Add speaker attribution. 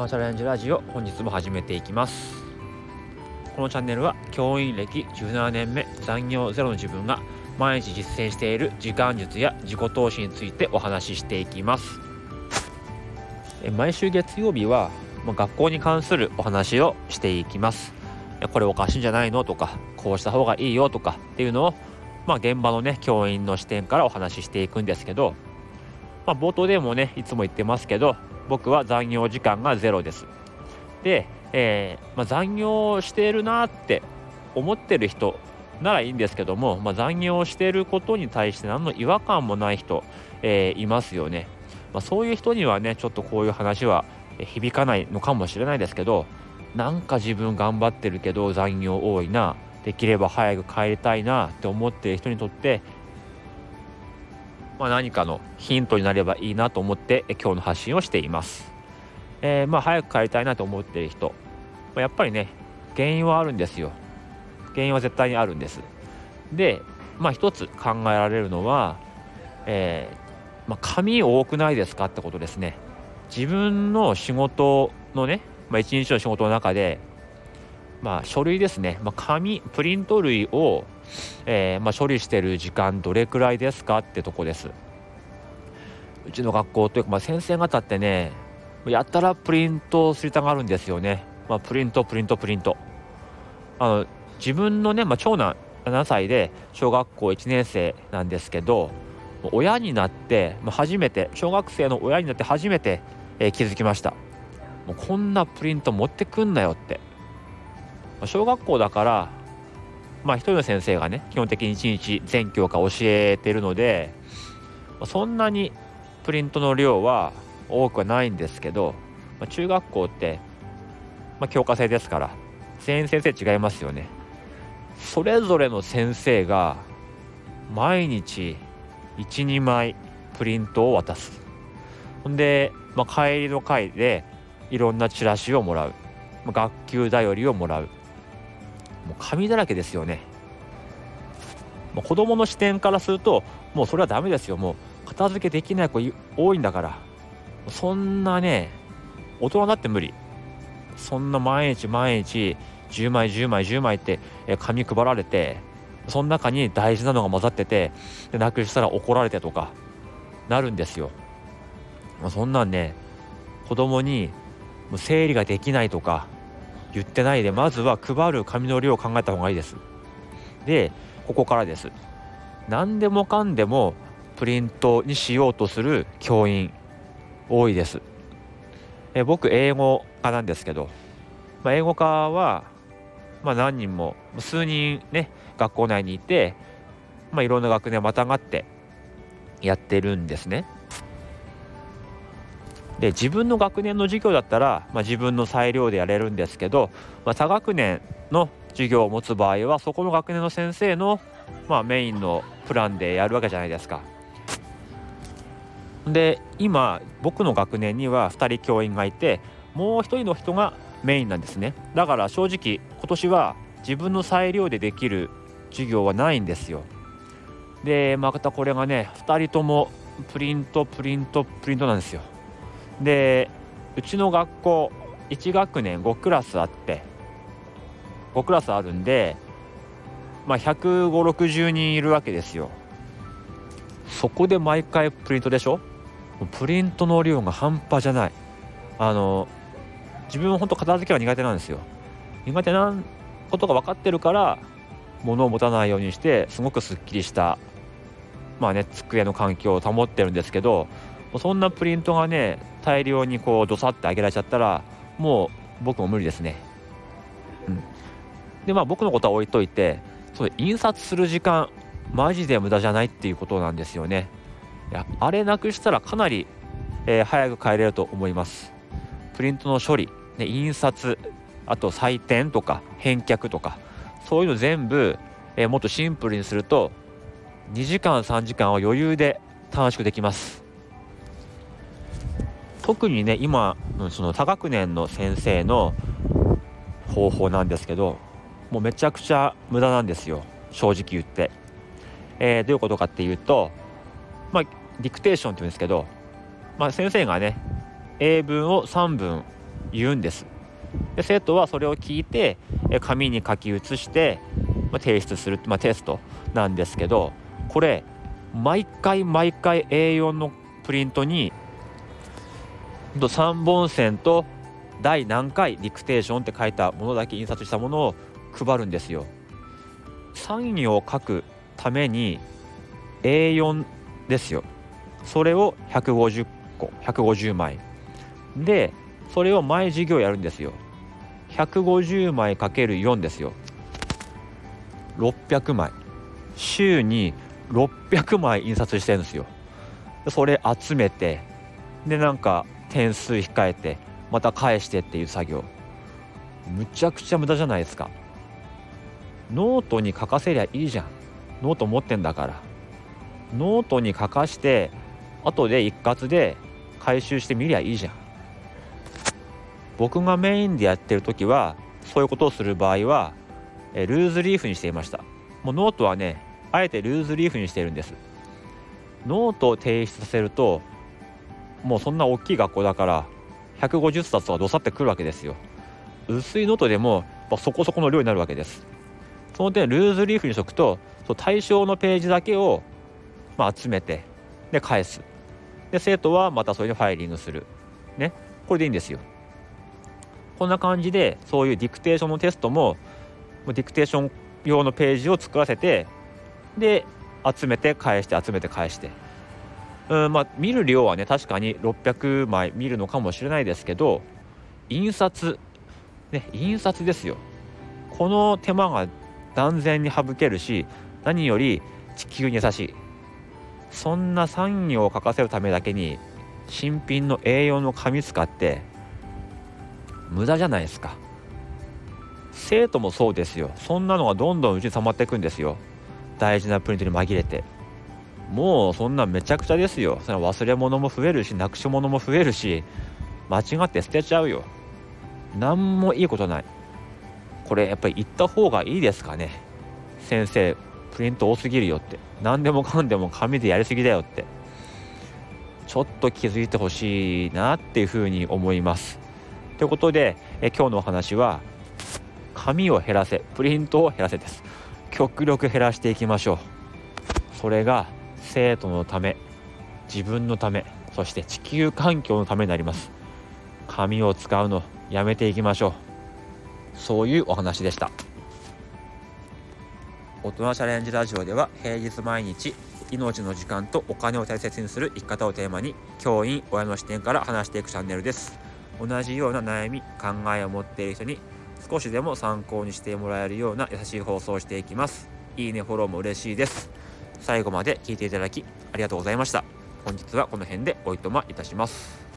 Speaker 1: のチャレンジラジオ本日も始めていきます。このチャンネルは教員歴17年目残業ゼロの自分が毎日実践している時間術や自己投資についてお話ししていきます。毎週月曜日は学校に関するお話をしていきます。これおかしいんじゃないのとかこうした方がいいよとかっていうのをまあ、現場のね教員の視点からお話ししていくんですけど、まあ、冒頭でもねいつも言ってますけど僕は残業時間がゼロです。で、えー、まあ、残業しているなって思ってる人ならいいんですけども、まあ、残業していることに対して何の違和感もない人、えー、いますよね。まあ、そういう人にはねちょっとこういう話は響かないのかもしれないですけどなんか自分頑張ってるけど残業多いなできれば早く帰りたいなって思ってる人にとって、まあ、何かのヒントになればいいなと思って今日の発信をしています。えー、まあ早く帰りたいなと思っている人、まあ、やっぱりね原因はあるんですよ。原因は絶対にあるんです。で、まあ一つ考えられるのは、えー、まあ、紙多くないですかってことですね。自分の仕事のね、まあ、一日の仕事の中でまあ、書類ですね、まあ、紙プリント類を、えー、まあ、処理している時間どれくらいですかってとこです。うちの学校というか、まあ、先生方ってねやったらプリントすりたがるんですよね、まあ、プリントプリントプリント。あの自分のね、まあ、長男7歳で小学校1年生なんですけど親になって、まあ、初めて小学生の親になって初めて、えー、気づきました。もうこんなプリント持ってくんなよって。小学校だからまあ一人の先生がね基本的に1日全教科教えてるのでそんなにプリントの量は多くはないんですけど、まあ、中学校って、まあ、教科制ですから全員先生違いますよね。それぞれの先生が毎日12枚プリントを渡す。ほんで、まあ、帰りの会でいろんなチラシをもらう。ま学級だよりをもらう。もう紙だらけですよね。もう子供の視点からするともうそれはダメですよ。もう片付けできない子多いんだから。そんなね大人だって無理。そんな毎日毎日10枚10枚10枚って紙配られてその中に大事なのが混ざっててでなくしたら怒られてとかなるんですよ。そんなんね子供にもう整理ができないとか言ってないでまずは配る紙の量を考えた方がいいです。でここからです。何でもかんでもプリントにしようとする教員多いです。え僕英語科なんですけど、まあ、英語科は、まあ、何人も数人ね学校内にいて、まあ、いろんな学年をまたがってやってるんですね。で自分の学年の授業だったら、まあ、自分の裁量でやれるんですけど、まあ、他学年の授業を持つ場合はそこの学年の先生の、まあ、メインのプランでやるわけじゃないですか。で今僕の学年には2人教員がいてもう1人の人がメインなんですね。だから正直今年は自分の裁量でできる授業はないんですよ。でまたこれがね2人ともプリントプリントプリントなんですよ。でうちの学校1学年5クラスあって5クラスあるんでまあ15060人いるわけですよ。そこで毎回プリントでしょ？プリントの量が半端じゃない。あの自分は本当片付けは苦手なんですよ。苦手なことが分かってるから物を持たないようにしてすごくすっきりしたまあね机の環境を保ってるんですけどそんなプリントがね大量にこうどさってあげられちゃったらもう僕も無理ですね。うん、でまあ僕のことは置いといてその印刷する時間マジで無駄じゃないっていうことなんですよね。いやあれなくしたらかなり、えー、早く帰れると思います。プリントの処理、ね、印刷あと採点とか返却とかそういうの全部、えー、もっとシンプルにすると2時間3時間は余裕で短縮できます。特にね今その多学年の先生の方法なんですけどもうめちゃくちゃ無駄なんですよ。正直言って、えー、どういうことかっていうとまあディクテーションって言うんですけど、まあ、先生がね英文を3文言うんです。で生徒はそれを聞いて紙に書き写して、まあ、提出する、まあ、テストなんですけどこれ毎回毎回 A4 のプリントに3本線と第何回ディクテーションって書いたものだけ印刷したものを配るんですよ。サインを書くために A4 ですよ。それを150個150枚でそれを毎授業やるんですよ。150枚 ×4 ですよ。600枚週に600枚印刷してるんですよ。それ集めてでなんか点数控えてまた返してっていう作業。むちゃくちゃ無駄じゃないですか。ノートに書かせりゃいいじゃん。ノート持ってんだから。ノートに書かして後で一括で回収してみりゃいいじゃん。僕がメインでやってる時はそういうことをする場合はえルーズリーフにしていました。もうノートはねあえてルーズリーフにしてるんです。ノートを提出させるともうそんな大きい学校だから150冊とかどさってくるわけですよ。薄いノートでもそこそこの量になるわけです。その点ルーズリーフにしとくとそ対象のページだけを、まあ、集めてで返す。で生徒はまたそれでファイリングする。ね。これでいいんですよ。こんな感じでそういうディクテーションのテストもディクテーション用のページを作らせてで集めて返して集めて返して。うんまあ見る量はね確かに600枚見るのかもしれないですけど印刷ね印刷ですよ。この手間が断然に省けるし何より地球に優しい。そんな産業を書かせるためだけに新品の A4 の紙使って無駄じゃないですか。生徒もそうですよ。そんなのがどんどんうちに溜まっていくんですよ。大事なプリントに紛れて。もうそんなめちゃくちゃですよ。その忘れ物も増えるしなくし物も増えるし間違って捨てちゃうよ。何もいいことない。これやっぱり言った方がいいですかね。先生プリント多すぎるよって。何でもかんでも紙でやりすぎだよって。ちょっと気づいてほしいなっていうふうに思います。ということでえ今日のお話は紙を減らせプリントを減らせです。極力減らしていきましょう。それが生徒のため自分のためそして地球環境のためになります。紙を使うのやめていきましょう。そういうお話でした。大人チャレンジラジオでは平日毎日命の時間とお金を大切にする生き方をテーマに教員親の視点から話していくチャンネルです。同じような悩み考えを持っている人に少しでも参考にしてもらえるような優しい放送をしていきます。いいねフォローも嬉しいです。最後まで聞いていただきありがとうございました。本日はこの辺でおいとまいたします。